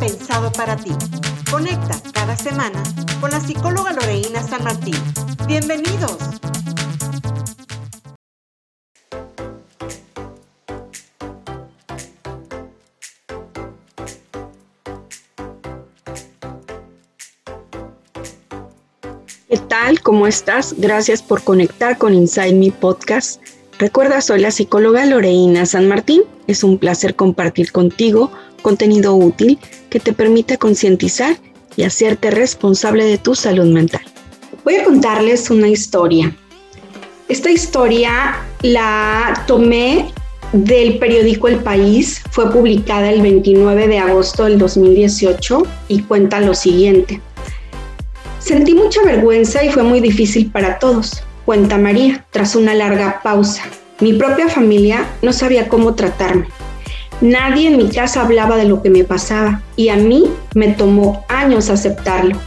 pensado para ti. Conecta cada semana con la psicóloga Loreina San Martín. Bienvenidos. ¿Qué tal? ¿Cómo estás? Gracias por conectar con Inside Me Podcast. Recuerda, soy la psicóloga Loreina San Martín. Es un placer compartir contigo contenido útil que te permita concientizar y hacerte responsable de tu salud mental. Voy a contarles una historia. Esta historia la tomé del periódico El País, fue publicada el 29 de agosto del 2018 y cuenta lo siguiente. Sentí mucha vergüenza y fue muy difícil para todos, cuenta María, tras una larga pausa. Mi propia familia no sabía cómo tratarme. Nadie en mi casa hablaba de lo que me pasaba y a mí me tomó años aceptarlo.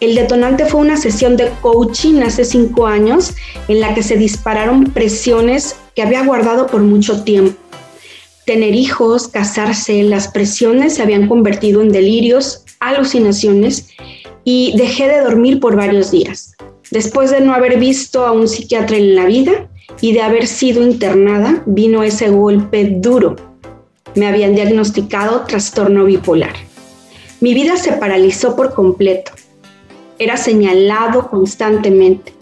El detonante fue una sesión de coaching hace cinco años en la que se dispararon presiones que había guardado por mucho tiempo. Tener hijos, casarse, las presiones se habían convertido en delirios, alucinaciones y dejé de dormir por varios días. Después de no haber visto a un psiquiatra en la vida y de haber sido internada, vino ese golpe duro. Me habían diagnosticado trastorno bipolar. Mi vida se paralizó por completo. Era señalado constantemente.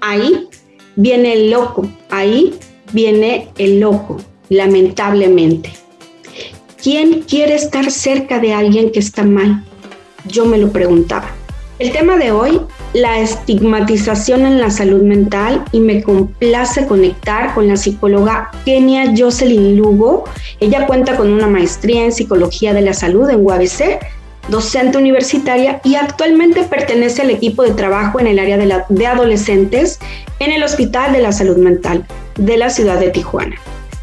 Ahí viene el loco, ahí viene el loco, lamentablemente. ¿Quién quiere estar cerca de alguien que está mal? Yo me lo preguntaba. El tema de hoy, la estigmatización en la salud mental y me complace conectar con la psicóloga Kenia Jocelyn Lugo. Ella cuenta con una maestría en psicología de la salud en UABC, docente universitaria y actualmente pertenece al equipo de trabajo en el área de, de adolescentes en el Hospital de la Salud Mental de la ciudad de Tijuana.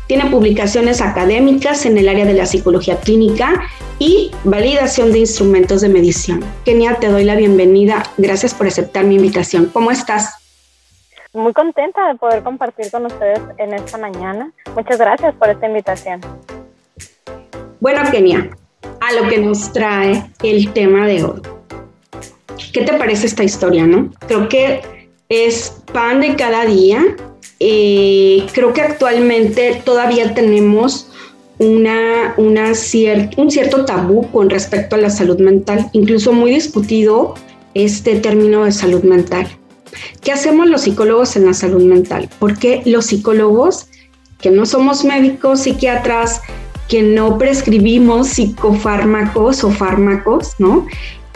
Tiene publicaciones académicas en el área de la psicología clínica y validación de instrumentos de medición. Kenia, te doy la bienvenida. Gracias por aceptar mi invitación. ¿Cómo estás? Muy contenta de poder compartir con ustedes en esta mañana. Muchas gracias por esta invitación. Bueno, Kenia, a lo que nos trae el tema de hoy. ¿Qué te parece esta historia, no? Creo que es pan de cada día. Eh, creo que actualmente todavía tenemos una, una un cierto tabú con respecto a la salud mental, incluso muy discutido este término de salud mental. ¿Qué hacemos los psicólogos en la salud mental? Porque los psicólogos, que no somos médicos, psiquiatras, que no prescribimos psicofármacos o fármacos, ¿no?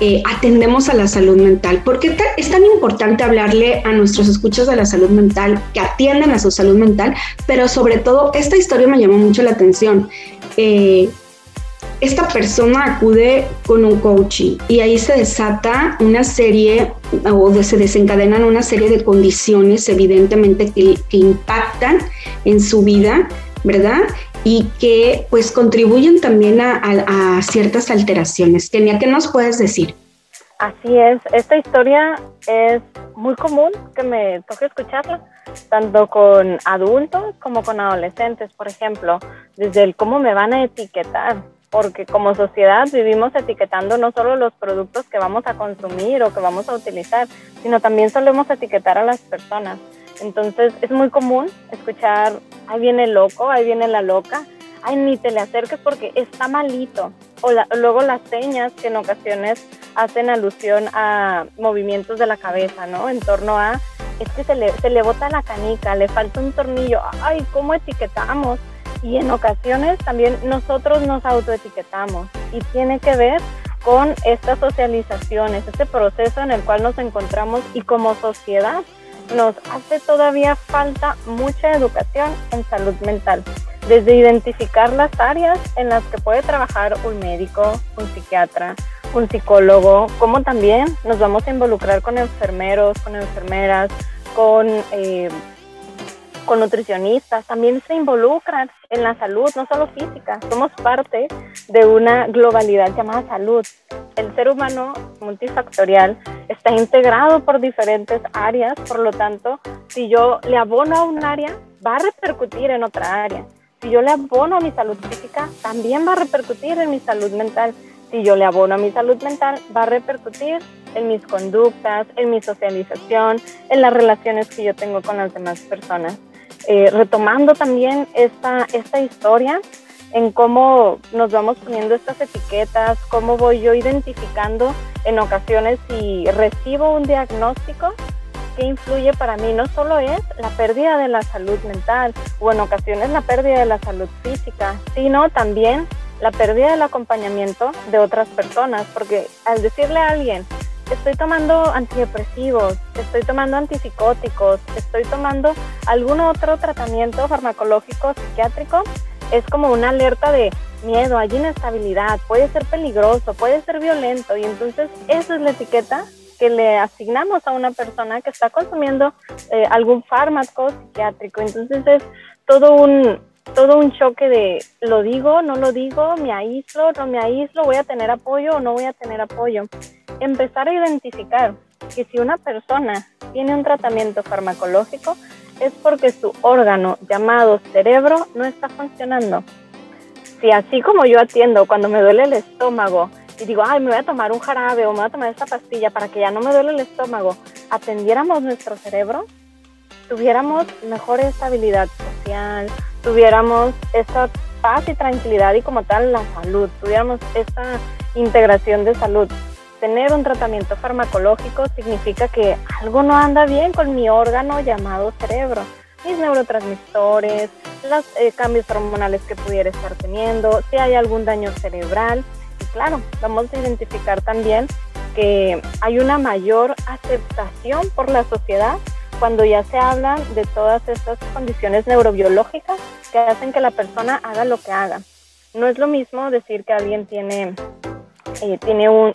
Eh, atendemos a la salud mental. ¿Por qué es tan importante hablarle a nuestros escuchos de la salud mental, que atiendan a su salud mental? Pero sobre todo, esta historia me llamó mucho la atención. Eh, esta persona acude con un coaching y ahí se desata una serie o se desencadenan una serie de condiciones evidentemente que impactan en su vida, ¿verdad? Y que pues contribuyen también a, ciertas alteraciones. Kenia, ¿qué nos puedes decir? Así es, esta historia es muy común que me toque escucharla, tanto con adultos como con adolescentes, por ejemplo, desde el cómo me van a etiquetar, porque como sociedad vivimos etiquetando no solo los productos que vamos a consumir o que vamos a utilizar, sino también solemos etiquetar a las personas. Entonces es muy común escuchar, ahí viene el loco, ahí viene la loca, ay, ni te le acerques porque está malito. O luego las señas que en ocasiones hacen alusión a movimientos de la cabeza, ¿no? En torno a, es que se le, se le bota la canica, le falta un tornillo, ay, ¿cómo etiquetamos? Y en ocasiones también nosotros nos autoetiquetamos y tiene que ver con estas socializaciones, este proceso en el cual nos encontramos y como sociedad nos hace todavía falta mucha educación en salud mental, desde identificar las áreas en las que puede trabajar un médico, un psiquiatra, un psicólogo, como también nos vamos a involucrar con enfermeros, con enfermeras, con, eh, con nutricionistas, también se involucran en la salud, no solo física, somos parte de una globalidad llamada salud. El ser humano multifactorial está integrado por diferentes áreas, por lo tanto, si yo le abono a un área, va a repercutir en otra área. Si yo le abono a mi salud física, también va a repercutir en mi salud mental. si yo le abono a mi salud mental, va a repercutir en mis conductas, en mi socialización, en las relaciones que yo tengo con las demás personas. Eh, retomando también esta, esta historia, en cómo nos vamos poniendo estas etiquetas, cómo voy yo identificando en ocasiones si recibo un diagnóstico que influye para mí no solo es la pérdida de la salud mental o en ocasiones la pérdida de la salud física, sino también la pérdida del acompañamiento de otras personas, porque al decirle a alguien, estoy tomando antidepresivos, estoy tomando antipsicóticos, estoy tomando algún otro tratamiento farmacológico psiquiátrico, es como una alerta de miedo, hay inestabilidad, puede ser peligroso, puede ser violento y entonces esa es la etiqueta que le asignamos a una persona que está consumiendo eh, algún fármaco psiquiátrico. Entonces es todo un, todo un choque de lo digo, no lo digo, me aíslo, no me aíslo, voy a tener apoyo o no voy a tener apoyo. Empezar a identificar que si una persona tiene un tratamiento farmacológico es porque su órgano llamado cerebro no está funcionando. Si así como yo atiendo cuando me duele el estómago y digo, ay, me voy a tomar un jarabe o me voy a tomar esta pastilla para que ya no me duele el estómago, atendiéramos nuestro cerebro, tuviéramos mejor estabilidad social, tuviéramos esa paz y tranquilidad y como tal la salud, tuviéramos esa integración de salud. Tener un tratamiento farmacológico significa que algo no anda bien con mi órgano llamado cerebro, mis neurotransmisores, los eh, cambios hormonales que pudiera estar teniendo, si hay algún daño cerebral. Y claro, vamos a identificar también que hay una mayor aceptación por la sociedad cuando ya se habla de todas estas condiciones neurobiológicas que hacen que la persona haga lo que haga. No es lo mismo decir que alguien tiene, eh, tiene un,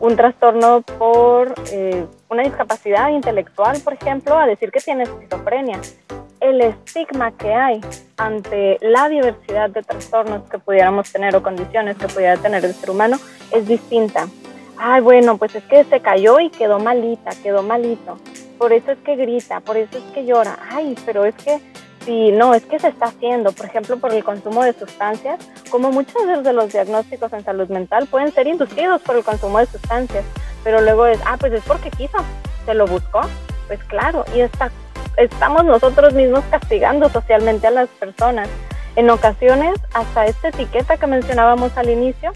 un, trastorno por eh, una discapacidad intelectual, por ejemplo, a decir que tiene esquizofrenia. El estigma que hay ante la diversidad de trastornos que pudiéramos tener o condiciones que pudiera tener el ser humano es distinta ay, bueno, pues es que se cayó y quedó malita, quedó malito. Por eso es que grita, por eso es que llora. Ay, pero es que si no, es que se está haciendo, por ejemplo, por el consumo de sustancias, como muchos de los diagnósticos en salud mental pueden ser inducidos por el consumo de sustancias, pero luego es, ah, pues es porque quiso, se lo buscó, pues claro, y está, estamos nosotros mismos castigando socialmente a las personas. En ocasiones, hasta esta etiqueta que mencionábamos al inicio,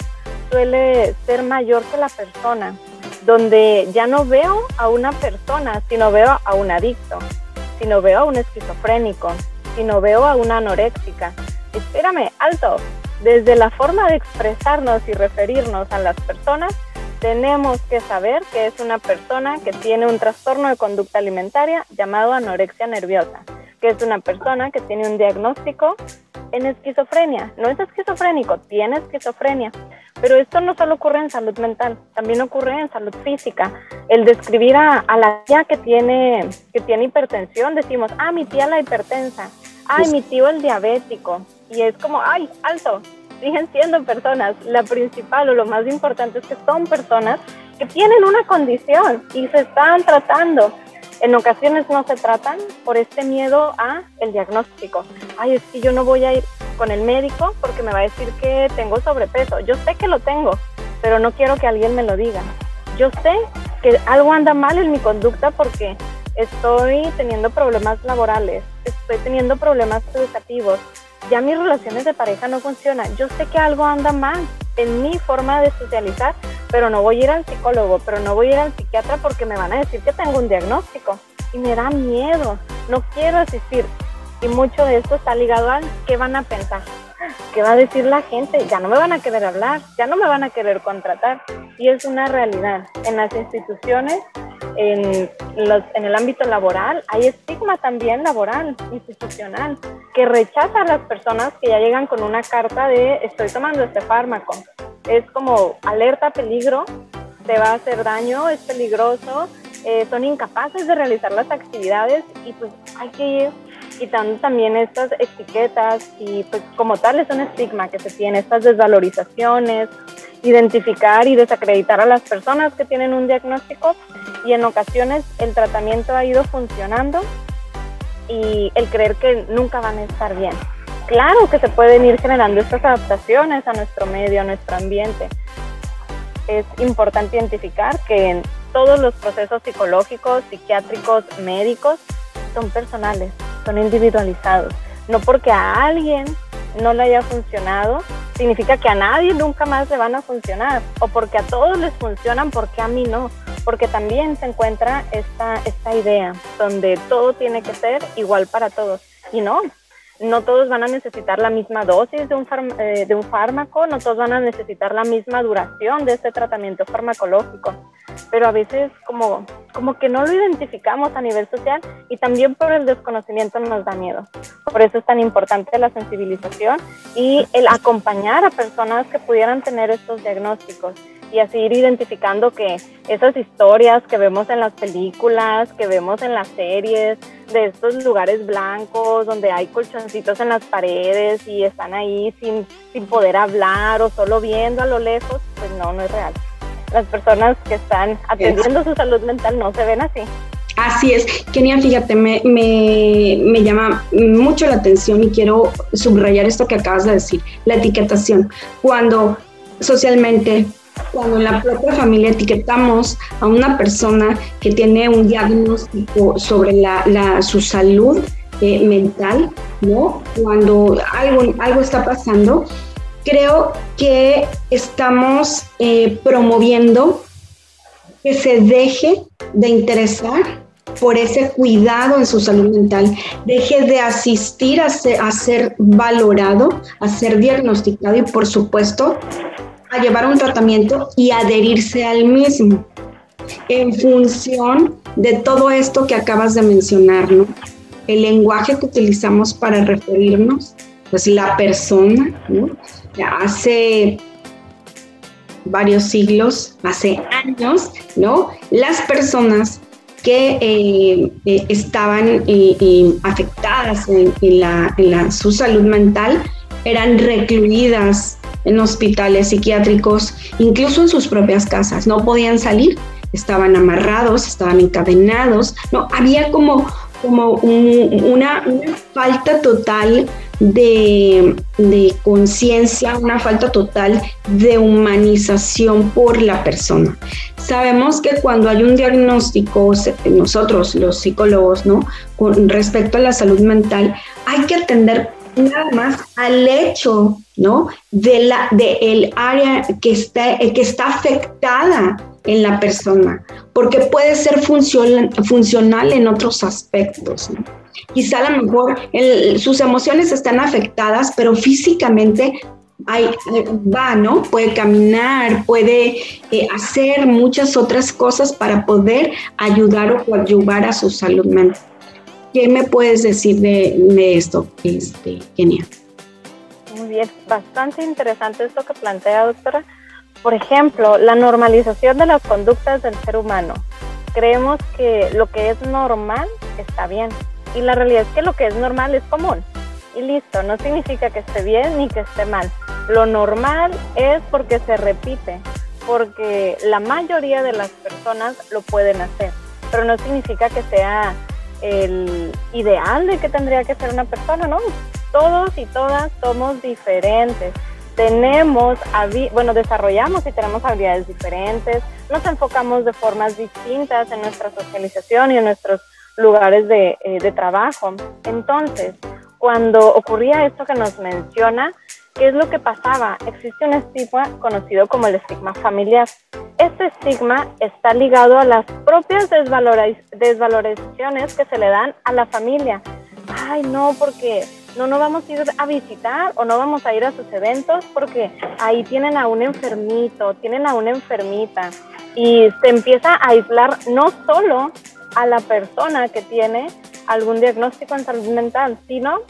suele ser mayor que la persona, donde ya no veo a una persona, sino veo a un adicto, sino veo a un esquizofrénico, sino veo a una anoréxica. Espérame, alto. Desde la forma de expresarnos y referirnos a las personas, tenemos que saber que es una persona que tiene un trastorno de conducta alimentaria llamado anorexia nerviosa, que es una persona que tiene un diagnóstico en esquizofrenia. No es esquizofrénico, tiene esquizofrenia. Pero esto no solo ocurre en salud mental, también ocurre en salud física. El describir a, la tía que tiene, que tiene hipertensión, decimos, ah, mi tía la hipertensa, ay, mi tío el diabético. Y es como, ay, alto, siguen siendo personas. La principal o lo más importante es que son personas que tienen una condición y se están tratando. En ocasiones no se tratan por este miedo a el diagnóstico. Ay, es que yo no voy a ir con el médico porque me va a decir que tengo sobrepeso. Yo sé que lo tengo, pero no quiero que alguien me lo diga. Yo sé que algo anda mal en mi conducta porque estoy teniendo problemas laborales, estoy teniendo problemas educativos, ya mis relaciones de pareja no funcionan. Yo sé que algo anda mal en mi forma de socializar, pero no voy a ir al psicólogo, pero no voy a ir al psiquiatra porque me van a decir que tengo un diagnóstico y me da miedo, no quiero asistir. Y mucho de esto está ligado a qué van a pensar, qué va a decir la gente, ya no me van a querer hablar, ya no me van a querer contratar. Y es una realidad. En las instituciones, en, los, en el ámbito laboral, hay estigma también laboral, institucional, que rechaza a las personas que ya llegan con una carta de estoy tomando este fármaco. Es como alerta, peligro, te va a hacer daño, es peligroso, eh, son incapaces de realizar las actividades y pues hay que ir quitando también estas etiquetas y pues como tal es un estigma que se tiene, estas desvalorizaciones, identificar y desacreditar a las personas que tienen un diagnóstico y en ocasiones el tratamiento ha ido funcionando y el creer que nunca van a estar bien. claro que se pueden ir generando estas adaptaciones a nuestro medio, a nuestro ambiente. Es importante identificar que en todos los procesos psicológicos, psiquiátricos, médicos son personales, son individualizados. No porque a alguien no le haya funcionado, significa que a nadie nunca más le van a funcionar. O porque a todos les funcionan, porque a mí no. Porque también se encuentra esta, esta idea donde todo tiene que ser igual para todos. Y no, no todos van a necesitar la misma dosis de un, eh, de un fármaco, no todos van a necesitar la misma duración de este tratamiento farmacológico, pero a veces como, como que no lo identificamos a nivel social y también por el desconocimiento nos da miedo. Por eso es tan importante la sensibilización y el acompañar a personas que pudieran tener estos diagnósticos y así ir identificando que esas historias que vemos en las películas, que vemos en las series, de estos lugares blancos donde hay colchoncitos en las paredes y están ahí sin, sin poder hablar o solo viendo a lo lejos, pues no, no es real. Las personas que están atendiendo su salud mental no se ven así. Así es, Kenia, fíjate, me, me, me, llama mucho la atención y quiero subrayar esto que acabas de decir, la etiquetación. Cuando socialmente cuando en la propia familia etiquetamos a una persona que tiene un diagnóstico sobre su salud eh, mental, ¿no? Cuando algo, algo está pasando, creo que estamos eh, promoviendo que se deje de interesar por ese cuidado en su salud mental, deje de asistir a ser valorado, a ser diagnosticado y por supuesto a llevar un tratamiento y adherirse al mismo en función de todo esto que acabas de mencionar, ¿no? El lenguaje que utilizamos para referirnos, pues la persona, ¿no? hace varios siglos, hace años, ¿no? Las personas que eh, eh, estaban afectadas en, en la, su salud mental eran recluidas en hospitales psiquiátricos, incluso en sus propias casas. No podían salir, estaban amarrados, estaban encadenados. No, había como, como una, falta total de, de conciencia, una falta total de humanización por la persona. Sabemos que cuando hay un diagnóstico, nosotros los psicólogos, ¿no? Con respecto a la salud mental, hay que atender nada más al hecho, ¿no? De la de el área que está que está afectada en la persona, porque puede ser funcional, funcional en otros aspectos. Quizá a lo mejor sus emociones están afectadas, pero físicamente hay, va, ¿no? Puede caminar, puede eh, hacer muchas otras cosas para poder ayudar o ayudar a su salud mental. ¿Qué me puedes decir de, esto, este, Kenia? Muy bien, bastante interesante esto que plantea, doctora. Por ejemplo, la normalización de las conductas del ser humano. Creemos que lo que es normal está bien y la realidad es que lo que es normal es común. Y listo, no significa que esté bien ni que esté mal. Lo normal es porque se repite, porque la mayoría de las personas lo pueden hacer, pero no significa que sea el ideal de que tendría que ser una persona, ¿no? Todos y todas somos diferentes. Tenemos, bueno, desarrollamos y tenemos habilidades diferentes, nos enfocamos de formas distintas en nuestra socialización y en nuestros lugares de, eh, de trabajo. Entonces, cuando ocurría esto que nos menciona, ¿qué es lo que pasaba? Existe un estigma conocido como el estigma familiar. Este estigma está ligado a las propias desvalorizaciones que se le dan a la familia. Ay, no, porque no, no vamos a ir a visitar o no vamos a ir a sus eventos porque ahí tienen a un enfermito, tienen a una enfermita. Y se empieza a aislar no solo a la persona que tiene algún diagnóstico en mental, sino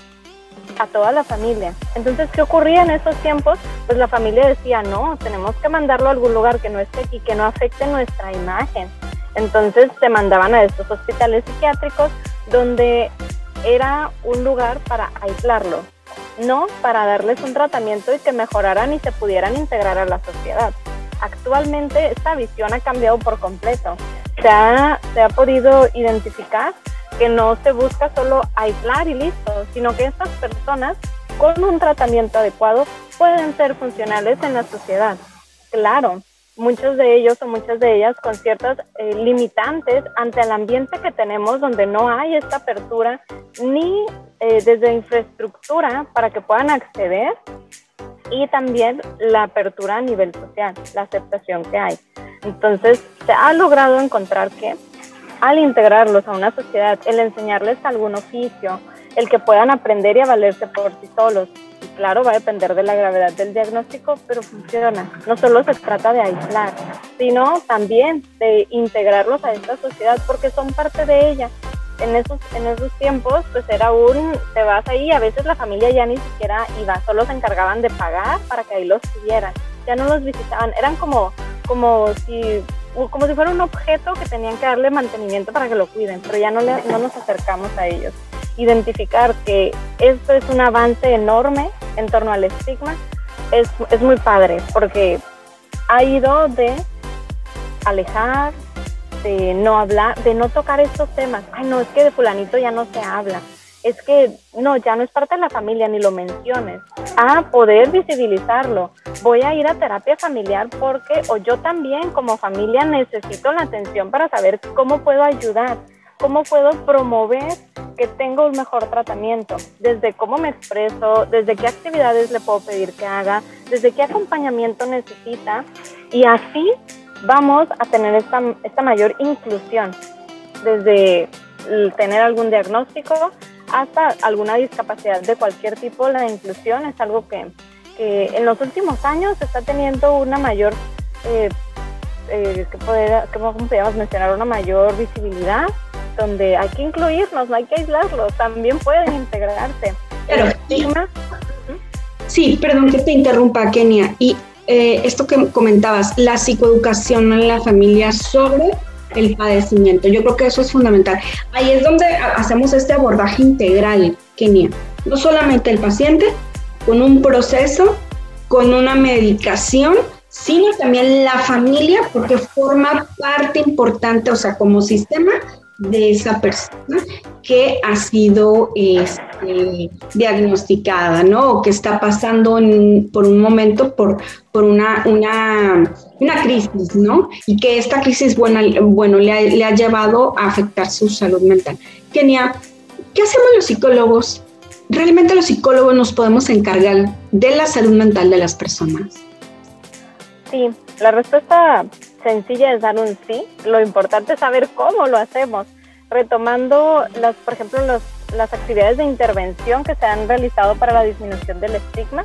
a toda la familia. Entonces, ¿qué ocurría en esos tiempos? Pues la familia decía, no, tenemos que mandarlo a algún lugar que no esté aquí, que no afecte nuestra imagen. Entonces se mandaban a estos hospitales psiquiátricos donde era un lugar para aislarlo, no para darles un tratamiento y que mejoraran y se pudieran integrar a la sociedad. Actualmente esta visión ha cambiado por completo. Se ha, se ha podido identificar que no se busca solo aislar y listo, sino que estas personas con un tratamiento adecuado pueden ser funcionales en la sociedad. Claro, muchos de ellos o muchas de ellas con ciertas eh, limitantes ante el ambiente que tenemos donde no hay esta apertura ni eh, desde infraestructura para que puedan acceder y también la apertura a nivel social, la aceptación que hay. Entonces, se ha logrado encontrar que al integrarlos a una sociedad, el enseñarles algún oficio, el que puedan aprender y a valerse por sí solos, claro, va a depender de la gravedad del diagnóstico, pero funciona. No solo se trata de aislar, sino también de integrarlos a esta sociedad porque son parte de ella. En esos, en esos tiempos, pues era un, te vas ahí, a veces la familia ya ni siquiera iba, solo se encargaban de pagar para que ahí los tuvieran. Ya no los visitaban, eran como, como si como si fuera un objeto que tenían que darle mantenimiento para que lo cuiden, pero ya no nos acercamos a ellos identificar que esto es un avance enorme en torno al estigma es, es muy padre porque ha ido de alejar, de no hablar, de no tocar estos temas. Ay, no, es que de fulanito ya no se habla. Es que no, ya no es parte de la familia, ni lo menciones. A poder visibilizarlo. Voy a ir a terapia familiar porque, o yo también como familia necesito la atención para saber cómo puedo ayudar cómo puedo promover que tenga un mejor tratamiento, desde cómo me expreso, desde qué actividades le puedo pedir que haga, desde qué acompañamiento necesita y así vamos a tener esta, esta mayor inclusión, desde tener algún diagnóstico hasta alguna discapacidad de cualquier tipo, la inclusión es algo que, que en los últimos años está teniendo una mayor, eh, eh, que poder, ¿cómo podríamos mencionar? Una mayor visibilidad donde hay que incluirnos, no hay que aislarlos, también pueden integrarse. Pero, sí, perdón que te interrumpa, Kenia. Y eh, esto que comentabas, la psicoeducación en la familia sobre el padecimiento. Yo creo que eso es fundamental. Ahí es donde hacemos este abordaje integral, Kenia. No solamente el paciente, con un proceso, con una medicación, sino también la familia, porque forma parte importante, o sea, como sistema, de esa persona que ha sido este, diagnosticada, ¿no? O que está pasando por un momento por, por una, una, una, crisis, ¿no? Y que esta crisis, bueno, bueno le, ha, le ha llevado a afectar su salud mental. Kenia, ¿qué hacemos los psicólogos? ¿Realmente los psicólogos nos podemos encargar de la salud mental de las personas? Sí, la respuesta sencilla es dar un sí. Lo importante es saber cómo lo hacemos. Retomando, las, por ejemplo, las actividades de intervención que se han realizado para la disminución del estigma,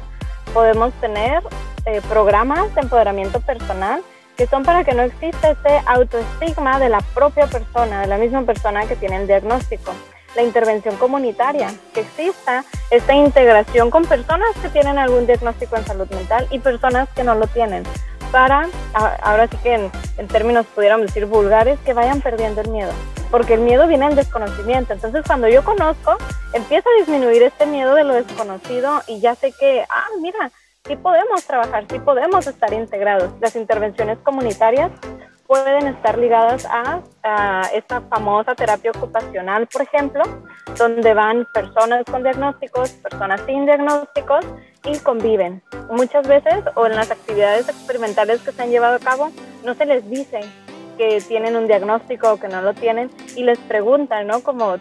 podemos tener eh, programas de empoderamiento personal que son para que no exista ese autoestigma de la propia persona, de la misma persona que tiene el diagnóstico. La intervención comunitaria, que exista esta integración con personas que tienen algún diagnóstico en salud mental y personas que no lo tienen para, ahora sí que en, términos pudiéramos decir vulgares, que vayan perdiendo el miedo, porque el miedo viene del desconocimiento. Entonces, cuando yo conozco, empieza a disminuir este miedo de lo desconocido y ya sé que, ah, mira, sí podemos trabajar, sí podemos estar integrados. Las intervenciones comunitarias pueden estar ligadas a, esta famosa terapia ocupacional, por ejemplo, donde van personas con diagnósticos, personas sin diagnósticos y conviven. Muchas veces o en las actividades experimentales que se han llevado a cabo no se les dice que tienen un diagnóstico o que no lo tienen y les preguntan, ¿no? Como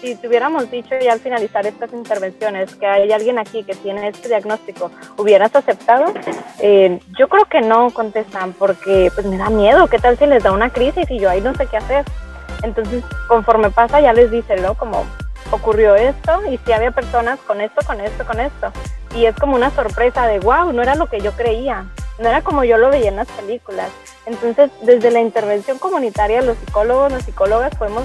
si tuviéramos dicho ya al finalizar estas intervenciones que hay alguien aquí que tiene este diagnóstico, ¿hubieras aceptado? Eh, yo creo que no contestan porque pues me da miedo, ¿qué tal si les da una crisis y yo ahí no sé qué hacer? Entonces, conforme pasa ya les dicen, ¿no? Como ocurrió esto y si había personas con esto, con esto, con esto. Y es como una sorpresa de, wow, no era lo que yo creía, no era como yo lo veía en las películas. Entonces, desde la intervención comunitaria, los psicólogos, las psicólogas podemos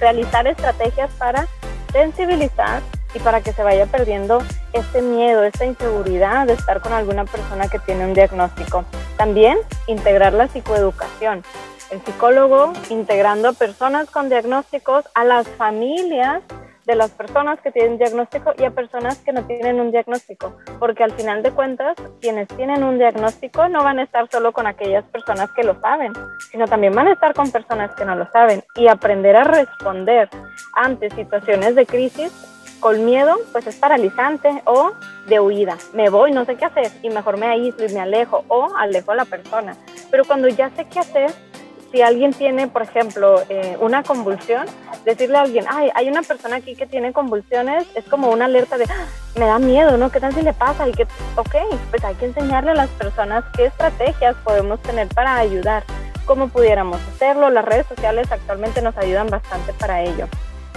realizar estrategias para sensibilizar y para que se vaya perdiendo este miedo, esta inseguridad de estar con alguna persona que tiene un diagnóstico. También integrar la psicoeducación. El psicólogo integrando a personas con diagnósticos, a las familias de las personas que tienen diagnóstico y a personas que no tienen un diagnóstico, porque al final de cuentas, quienes tienen un diagnóstico no van a estar solo con aquellas personas que lo saben, sino también van a estar con personas que no lo saben y aprender a responder ante situaciones de crisis con miedo, pues es paralizante o de huida. Me voy, no sé qué hacer y mejor me aíslo y me alejo o alejo a la persona. Pero cuando ya sé qué hacer, si alguien tiene, por ejemplo, eh, una convulsión, decirle a alguien, ay, hay una persona aquí que tiene convulsiones, es como una alerta de, ah, me da miedo, ¿no? ¿Qué tal si le pasa? Y que, ok, pues hay que enseñarle a las personas qué estrategias podemos tener para ayudar, cómo pudiéramos hacerlo. Las redes sociales actualmente nos ayudan bastante para ello.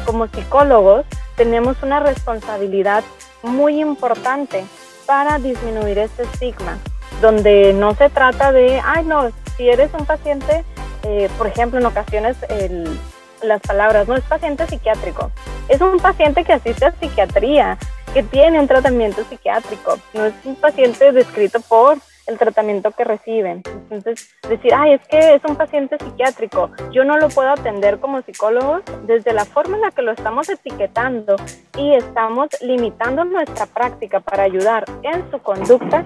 Como psicólogos, tenemos una responsabilidad muy importante para disminuir este estigma, donde no se trata de, ay, no, si eres un paciente eh, por ejemplo, en ocasiones las palabras, no es paciente psiquiátrico, es un paciente que asiste a psiquiatría, que tiene un tratamiento psiquiátrico, no es un paciente descrito por el tratamiento que reciben. Entonces, decir, ay, es que es un paciente psiquiátrico, yo no lo puedo atender como psicólogo desde la forma en la que lo estamos etiquetando y estamos limitando nuestra práctica para ayudar en su conducta,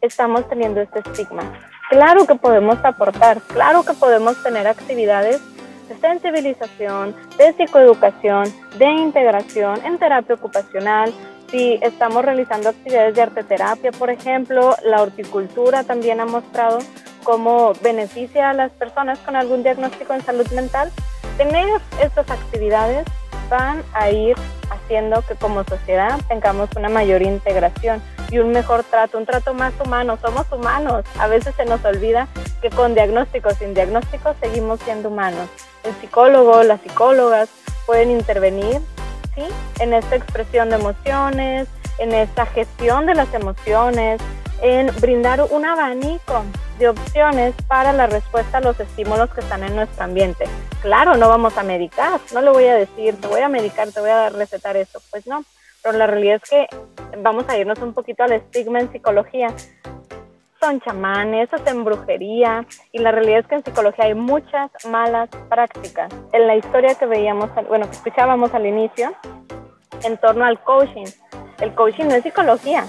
estamos teniendo este estigma. Claro que podemos aportar, claro que podemos tener actividades de sensibilización, de psicoeducación, de integración en terapia ocupacional. Si estamos realizando actividades de arteterapia, por ejemplo, la horticultura también ha mostrado cómo beneficia a las personas con algún diagnóstico en salud mental. Tener estas actividades van a ir haciendo que como sociedad tengamos una mayor integración y un mejor trato, un trato más humano. Somos humanos. A veces se nos olvida que con diagnóstico, sin diagnóstico, seguimos siendo humanos. El psicólogo, las psicólogas pueden intervenir ¿sí? en esta expresión de emociones, en esta gestión de las emociones, en brindar un abanico de opciones para la respuesta a los estímulos que están en nuestro ambiente. Claro, no vamos a medicar, no le voy a decir, te voy a medicar, te voy a recetar esto, pues no, pero la realidad es que vamos a irnos un poquito al estigma en psicología. Son chamanes, hacen brujería y la realidad es que en psicología hay muchas malas prácticas. En la historia que veíamos, bueno, que escuchábamos al inicio, en torno al coaching. El coaching no es psicología,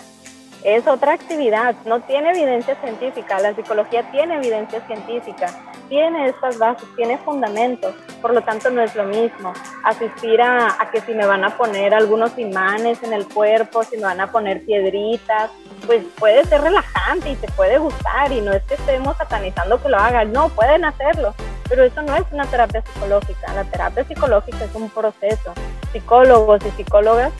es otra actividad, no tiene evidencia científica, la psicología tiene evidencia científica, tiene estas bases, tiene fundamentos, por lo tanto no es lo mismo asistir a, que si me van a poner algunos imanes en el cuerpo, si me van a poner piedritas, pues puede ser relajante y te puede gustar y no es que estemos satanizando que lo hagan, no, pueden hacerlo, pero eso no es una terapia psicológica, la terapia psicológica es un proceso, psicólogos y psicólogas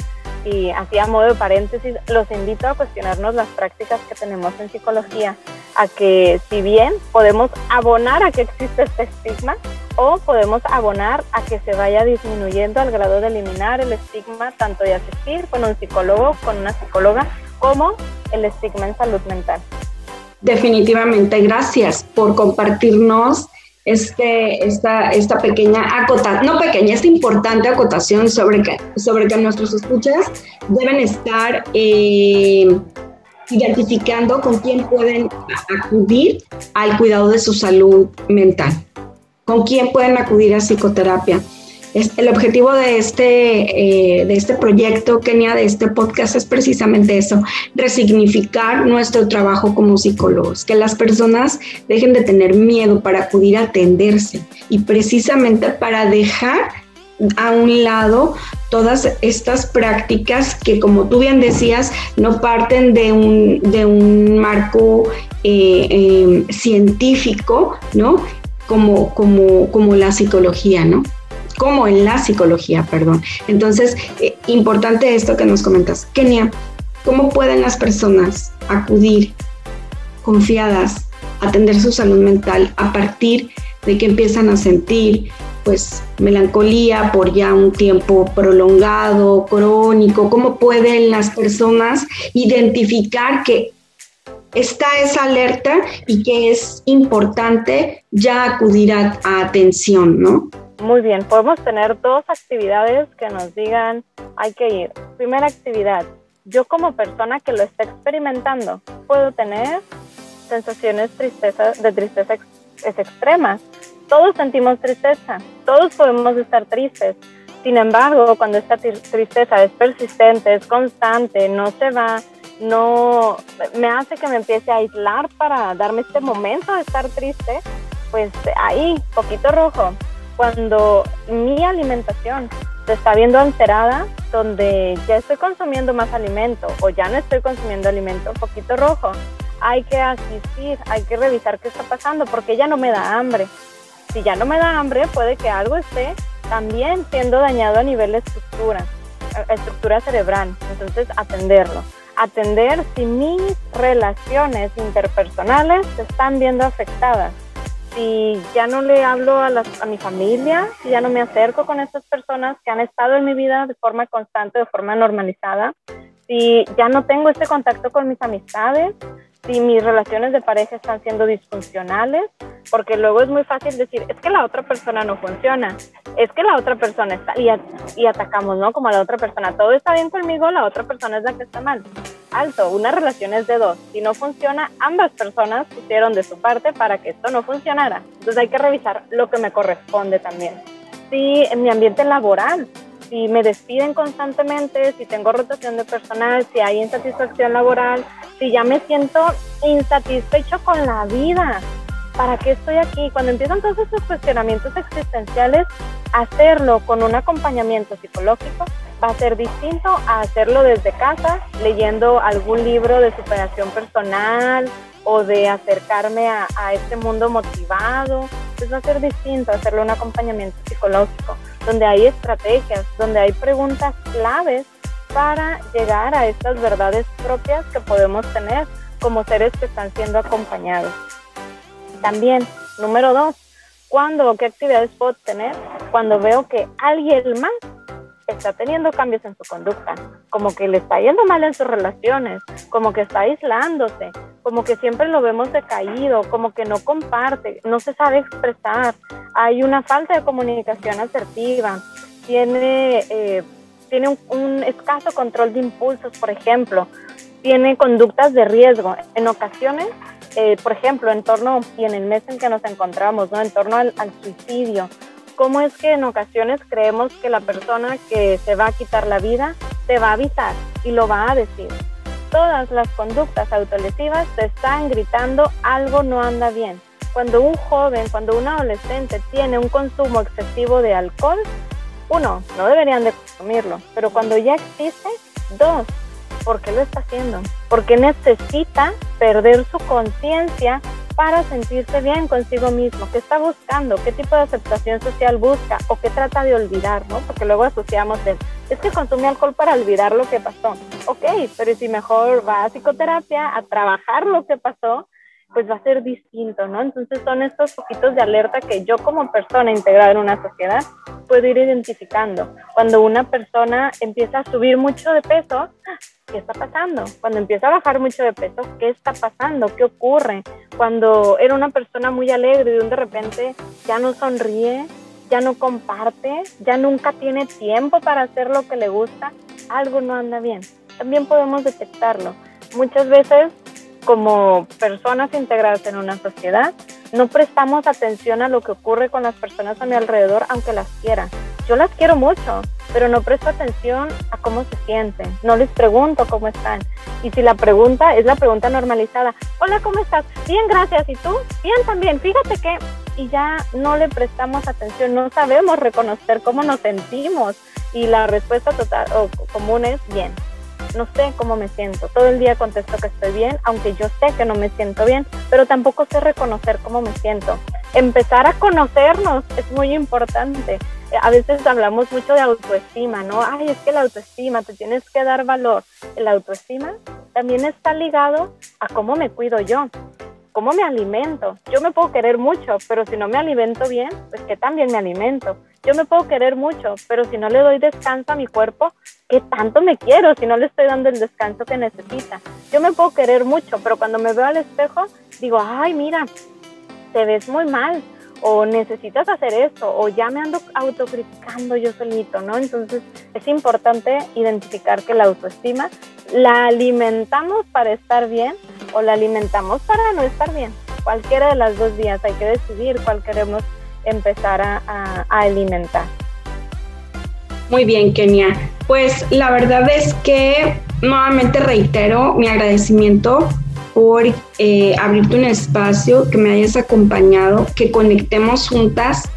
y así a modo de paréntesis, los invito a cuestionarnos las prácticas que tenemos en psicología, a que si bien podemos abonar a que existe este estigma o podemos abonar a que se vaya disminuyendo al grado de eliminar el estigma tanto de asistir con un psicólogo, con una psicóloga, como el estigma en salud mental. Definitivamente, gracias por compartirnos este, esta, esta pequeña acotación, no pequeña, esta importante acotación sobre que, sobre que nuestros escuchas deben estar eh, identificando con quién pueden acudir al cuidado de su salud mental, con quién pueden acudir a psicoterapia el objetivo de este, eh, de este proyecto, Kenia, de este podcast, es precisamente eso, resignificar nuestro trabajo como psicólogos, que las personas dejen de tener miedo para acudir atenderse y precisamente para dejar a un lado todas estas prácticas que, como tú bien decías, no parten de un, de un marco eh, eh, científico, ¿no? Como, como, como la psicología, ¿no? Como en la psicología, perdón. Entonces, eh, importante esto que nos comentas. Kenia, ¿cómo pueden las personas acudir confiadas atender su salud mental a partir de que empiezan a sentir pues melancolía por ya un tiempo prolongado, crónico? ¿Cómo pueden las personas identificar que está esa alerta y que es importante ya acudir a, a atención, ¿no? Muy bien, podemos tener dos actividades que nos digan hay que ir. Primera actividad, yo como persona que lo está experimentando puedo tener sensaciones tristeza, de tristeza extremas. Todos sentimos tristeza, todos podemos estar tristes. Sin embargo, cuando esta tristeza es persistente, es constante, no se va, no me hace que me empiece a aislar para darme este momento de estar triste, pues ahí, poquito rojo, cuando mi alimentación se está viendo alterada, donde ya estoy consumiendo más alimento o ya no estoy consumiendo alimento, poquito rojo, hay que asistir, hay que revisar qué está pasando porque ya no me da hambre. Si ya no me da hambre, puede que algo esté también siendo dañado a nivel de estructura, eh, estructura cerebral. Entonces, atenderlo. Atender si mis relaciones interpersonales se están viendo afectadas. Si ya no le hablo a, a mi familia, si ya no me acerco con estas personas que han estado en mi vida de forma constante, de forma normalizada, si ya no tengo este contacto con mis amistades, si mis relaciones de pareja están siendo disfuncionales, porque luego es muy fácil decir, es que la otra persona no funciona, es que la otra persona está, y, atacamos, ¿no? Como a la otra persona, todo está bien conmigo, la otra persona es la que está mal. Alto, una relación es de dos, si no funciona, ambas personas pusieron de su parte para que esto no funcionara. Entonces hay que revisar lo que me corresponde también. Si en mi ambiente laboral, si me despiden constantemente, si tengo rotación de personal, si hay insatisfacción laboral, si ya me siento insatisfecho con la vida, ¿para qué estoy aquí? Cuando empiezan todos esos cuestionamientos existenciales, hacerlo con un acompañamiento psicológico va a ser distinto a hacerlo desde casa, leyendo algún libro de superación personal o de acercarme a, este mundo motivado. Pues va a ser distinto hacerlo un acompañamiento psicológico, donde hay estrategias, donde hay preguntas claves para llegar a estas verdades propias que podemos tener como seres que están siendo acompañados. También, número dos, ¿cuándo o qué actividades puedo tener? Cuando veo que alguien más está teniendo cambios en su conducta, como que le está yendo mal en sus relaciones, como que está aislándose, como que siempre lo vemos decaído, como que no comparte, no se sabe expresar, hay una falta de comunicación asertiva, tiene, eh, tiene un escaso control de impulsos, por ejemplo, tiene conductas de riesgo. En ocasiones eh, por ejemplo, en torno, y en el mes en que nos encontramos, ¿no? En torno al, al suicidio. ¿Cómo es que en ocasiones creemos que la persona que se va a quitar la vida te va a avisar y lo va a decir? Todas las conductas autolesivas te están gritando algo no anda bien. Cuando un joven, cuando un adolescente tiene un consumo excesivo de alcohol, uno, no deberían de consumirlo, pero cuando ya existe, dos, ¿por qué lo está haciendo? Porque necesita perder su conciencia para sentirse bien consigo mismo, qué está buscando, qué tipo de aceptación social busca o qué trata de olvidar, ¿no? Porque luego asociamos de, es que consume alcohol para olvidar lo que pasó. Ok, pero si mejor va a psicoterapia a trabajar lo que pasó, pues va a ser distinto, ¿no? Entonces son estos poquitos de alerta que yo como persona integrada en una sociedad puedo ir identificando. Cuando una persona empieza a subir mucho de peso, ¿qué está pasando? Cuando empieza a bajar mucho de peso, ¿qué está pasando? ¿Qué ocurre? Cuando era una persona muy alegre y de repente ya no sonríe, ya no comparte, ya nunca tiene tiempo para hacer lo que le gusta, algo no anda bien. También podemos detectarlo. Muchas veces como personas integradas en una sociedad, no prestamos atención a lo que ocurre con las personas a mi alrededor, aunque las quiera. Yo las quiero mucho, pero no presto atención a cómo se sienten, no les pregunto cómo están. Y si la pregunta es la pregunta normalizada, hola, ¿cómo estás? Bien, gracias. ¿Y tú? Bien, también. Fíjate que, y ya no le prestamos atención, no sabemos reconocer cómo nos sentimos. Y la respuesta total o común es bien no sé cómo me siento. Todo el día contesto que estoy bien, aunque yo sé que no me siento bien, pero tampoco sé reconocer cómo me siento. Empezar a conocernos es muy importante. A veces hablamos mucho de autoestima, ¿no? Ay, es que la autoestima, te tienes que dar valor. La autoestima también está ligado a cómo me cuido yo cómo me alimento. Yo me puedo querer mucho, pero si no me alimento bien, pues que también me alimento. Yo me puedo querer mucho, pero si no le doy descanso a mi cuerpo, ¿qué tanto me quiero si no le estoy dando el descanso que necesita? Yo me puedo querer mucho, pero cuando me veo al espejo, digo, ay, mira, te ves muy mal, o necesitas hacer esto, o ya me ando autocriticando yo solito, ¿no? Entonces es importante identificar que la autoestima la alimentamos para estar bien o la alimentamos para no estar bien. Cualquiera de las dos vías hay que decidir cuál queremos empezar a, alimentar. Muy bien, Kenia. Pues la verdad es que nuevamente reitero mi agradecimiento por eh, abrirte un espacio, que me hayas acompañado, que conectemos juntas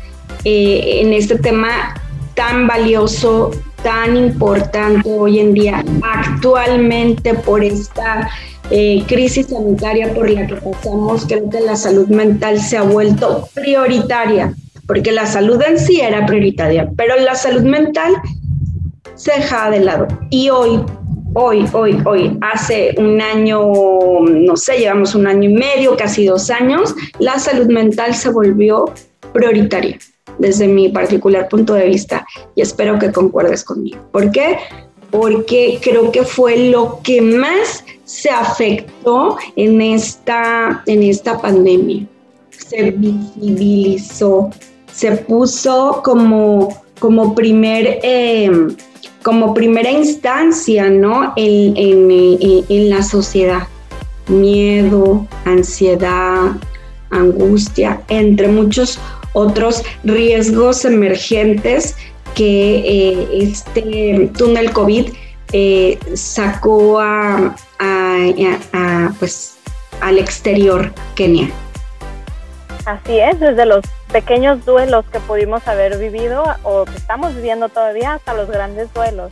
eh, en este tema tan valioso, tan importante hoy en día, actualmente por esta eh, crisis sanitaria por la que pasamos, creo que la salud mental se ha vuelto prioritaria, porque la salud en sí era prioritaria, pero la salud mental se deja de lado. Y hoy, hoy, hoy, hoy, hace un año, no sé, llevamos un año y medio, casi dos años, la salud mental se volvió prioritaria desde mi particular punto de vista y espero que concuerdes conmigo. ¿Por qué? Porque creo que fue lo que más se afectó en esta, en esta pandemia. Se visibilizó, se puso como, como, primer, em, como primera instancia ¿no? en, en, en la sociedad. Miedo, ansiedad, angustia, entre muchos otros riesgos emergentes que eh, este túnel COVID eh, sacó a, pues, al exterior Kenia. Así es, desde los pequeños duelos que pudimos haber vivido o que estamos viviendo todavía hasta los grandes duelos,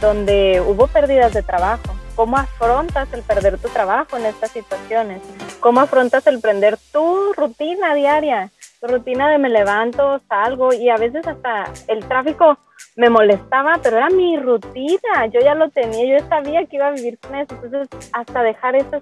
donde hubo pérdidas de trabajo. ¿Cómo afrontas el perder tu trabajo en estas situaciones? ¿Cómo afrontas el prender tu rutina diaria? rutina de me levanto, salgo y a veces hasta el tráfico me molestaba, pero era mi rutina, yo ya lo tenía, yo sabía que iba a vivir con eso, entonces hasta dejar ese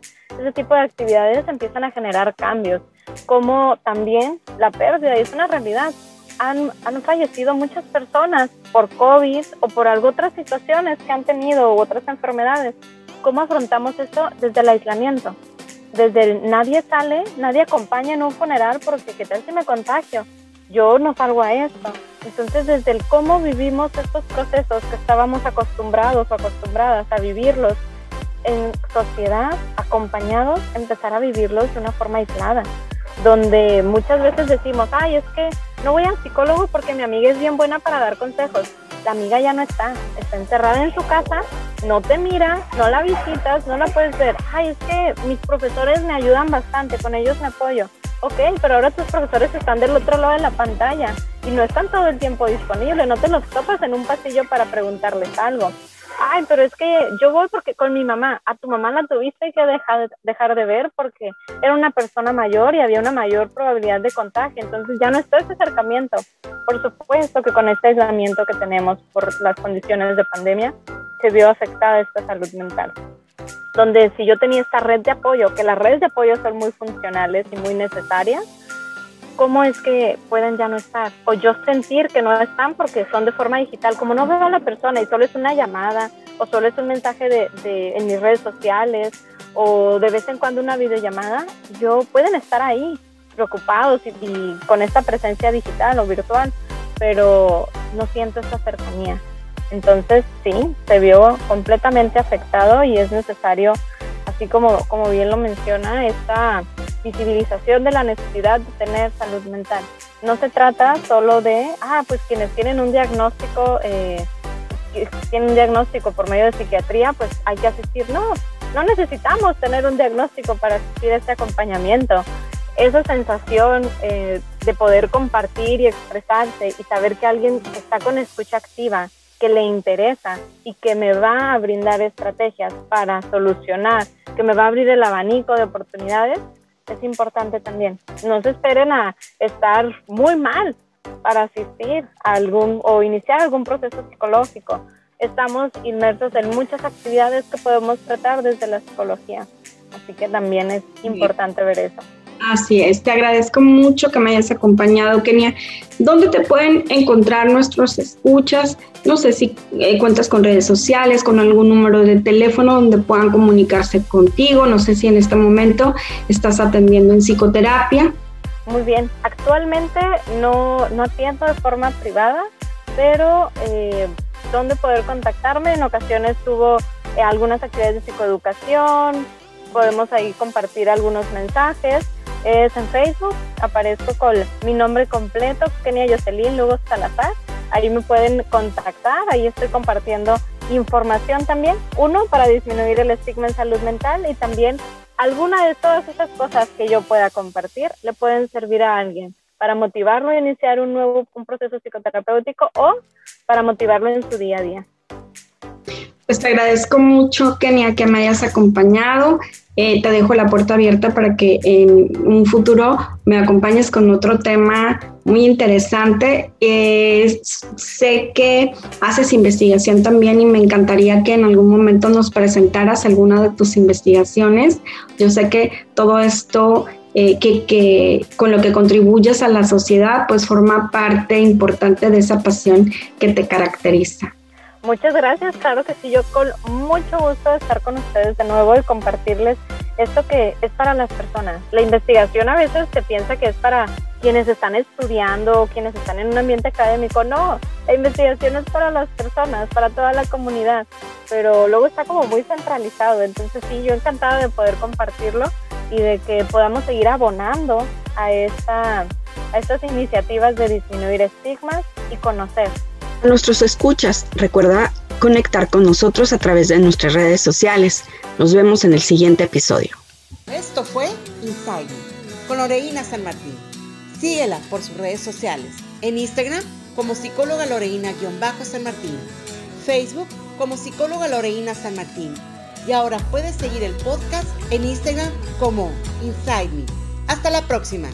tipo de actividades empiezan a generar cambios, como también la pérdida, y es una realidad, han, han fallecido muchas personas por COVID o por algunas otras situaciones que han tenido u otras enfermedades. ¿Cómo afrontamos esto desde el aislamiento? desde el nadie sale, nadie acompaña en un funeral porque qué tal si me contagio, yo no salgo a esto. Entonces, desde el cómo vivimos estos procesos que estábamos acostumbrados o acostumbradas a vivirlos en sociedad, acompañados, empezar a vivirlos de una forma aislada, donde muchas veces decimos, ay, es que no voy al psicólogo porque mi amiga es bien buena para dar consejos. La amiga ya no está, está encerrada en su casa no te mira, no la visitas, no la puedes ver. Ay, es que mis profesores me ayudan bastante, con ellos me apoyo. Ok, pero ahora tus profesores están del otro lado de la pantalla y no están todo el tiempo disponibles, no te los topas en un pasillo para preguntarles algo. Ay, pero es que yo voy porque con mi mamá, a tu mamá la tuviste que dejar, dejar de ver porque era una persona mayor y había una mayor probabilidad de contagio, entonces ya no está ese acercamiento. Por supuesto que con este aislamiento que tenemos por las condiciones de pandemia, se vio afectada esta salud mental. Donde si yo tenía esta red de apoyo, que las redes de apoyo son muy funcionales y muy necesarias, ¿cómo es que pueden ya no estar? O yo sentir que no están porque son de forma digital, como no veo a la persona y solo es una llamada o solo es un mensaje de, de, en mis redes sociales o de vez en cuando una videollamada, yo pueden estar ahí preocupados y, y con esta presencia digital o virtual, pero no siento esta cercanía. Entonces, sí, se vio completamente afectado y es necesario, así como, como bien lo menciona, esta visibilización de la necesidad de tener salud mental. No se trata solo de, ah, pues quienes tienen un diagnóstico, eh, tienen un diagnóstico por medio de psiquiatría, pues hay que asistir. No, no necesitamos tener un diagnóstico para asistir a este acompañamiento. Esa sensación eh, de poder compartir y expresarse y saber que alguien está con escucha activa, que le interesa y que me va a brindar estrategias para solucionar, que me va a abrir el abanico de oportunidades, es importante también. No se esperen a estar muy mal para asistir a algún o iniciar algún proceso psicológico. Estamos inmersos en muchas actividades que podemos tratar desde la psicología, así que también es importante ver eso. Así es, te agradezco mucho que me hayas acompañado, Kenia. ¿Dónde te pueden encontrar nuestros escuchas? No sé si eh, cuentas con redes sociales, con algún número de teléfono donde puedan comunicarse contigo. No sé si en este momento estás atendiendo en psicoterapia. Muy bien, actualmente no, no atiendo de forma privada, pero eh, donde poder contactarme. En ocasiones tuvo eh, algunas actividades de psicoeducación, podemos ahí compartir algunos mensajes es en Facebook, aparezco con mi nombre completo, Kenia Jocelyn Lugo Salazar. Ahí me pueden contactar, ahí estoy compartiendo información también. Uno, para disminuir el estigma en salud mental y también alguna de todas esas cosas que yo pueda compartir le pueden servir a alguien para motivarlo a iniciar un nuevo un proceso psicoterapéutico o para motivarlo en su día a día. Pues te agradezco mucho, Kenia, que me hayas acompañado. Eh, te dejo la puerta abierta para que en un futuro me acompañes con otro tema muy interesante. Sé que haces investigación también y me encantaría que en algún momento nos presentaras alguna de tus investigaciones. Yo sé que todo esto eh, que, que, con lo que contribuyes a la sociedad, pues forma parte importante de esa pasión que te caracteriza. Muchas gracias, claro que sí, yo con mucho gusto de estar con ustedes de nuevo y compartirles esto que es para las personas. La investigación a veces se piensa que es para quienes están estudiando, quienes están en un ambiente académico. No, la investigación es para las personas, para toda la comunidad, pero luego está como muy centralizado. Entonces sí, yo encantada de poder compartirlo y de que podamos seguir abonando a, esta, a estas iniciativas de disminuir estigmas y conocer nuestros escuchas. Recuerda conectar con nosotros a través de nuestras redes sociales. Nos vemos en el siguiente episodio. Esto fue Inside con Loreina San Martín. Síguela por sus redes sociales. En Instagram como psicóloga Loreina-San Martín. Facebook como psicóloga Loreina San Martín. Y ahora puedes seguir el podcast en Instagram como Inside Me. Hasta la próxima.